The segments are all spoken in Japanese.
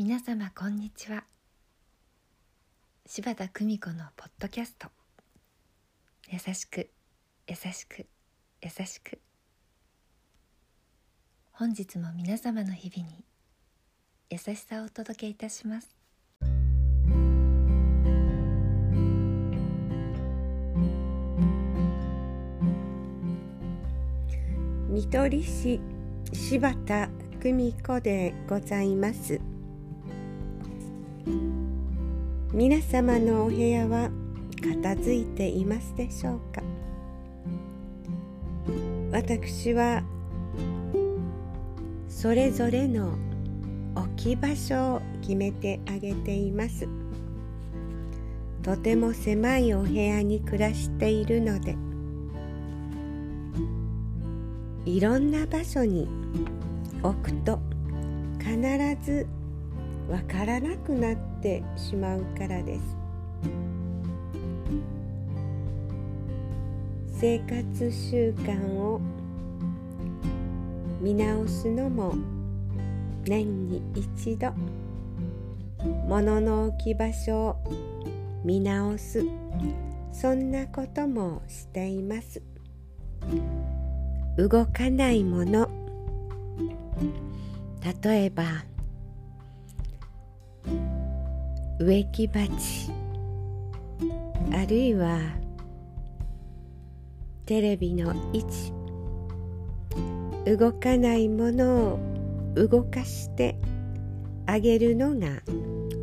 皆様こんにちは。柴田久美子のポッドキャスト「優しく優しく優しく」本日も皆様の日々に優しさをお届けいたします。見取り師柴田久美子でございます。皆様のお部屋は片付いていますでしょうか？私はそれぞれの置き場所を決めてあげています。とても狭いお部屋に暮らしているのでいろんな場所に置くと必ずわからなくなってしまうからです。生活習慣を見直すのも年に一度物の置き場所を見直すそんなこともしています。動かないもの。例えば植木鉢あるいはテレビの位置動かないものを動かしてあげるのが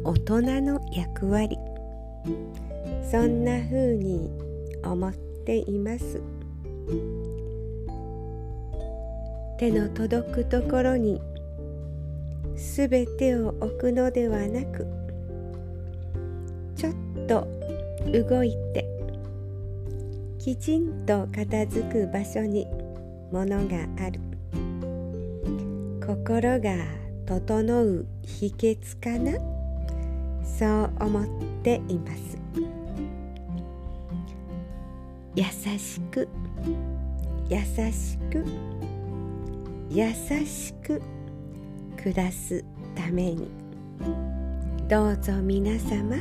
大人の役割。そんな風に思っています。手の届くところにすべてを置くのではなくちょっと動いてきちんと片付く場所にものがある。心が整う秘訣かな？そう思っています。優しく優しく優しく暮らすために。どうぞ皆様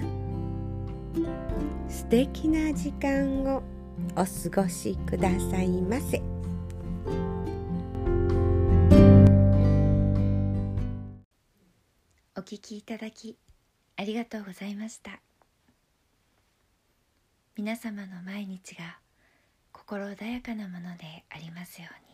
素敵な時間をお過ごしくださいませ。お聞きいただきありがとうございました。皆様の毎日が心穏やかなものでありますように「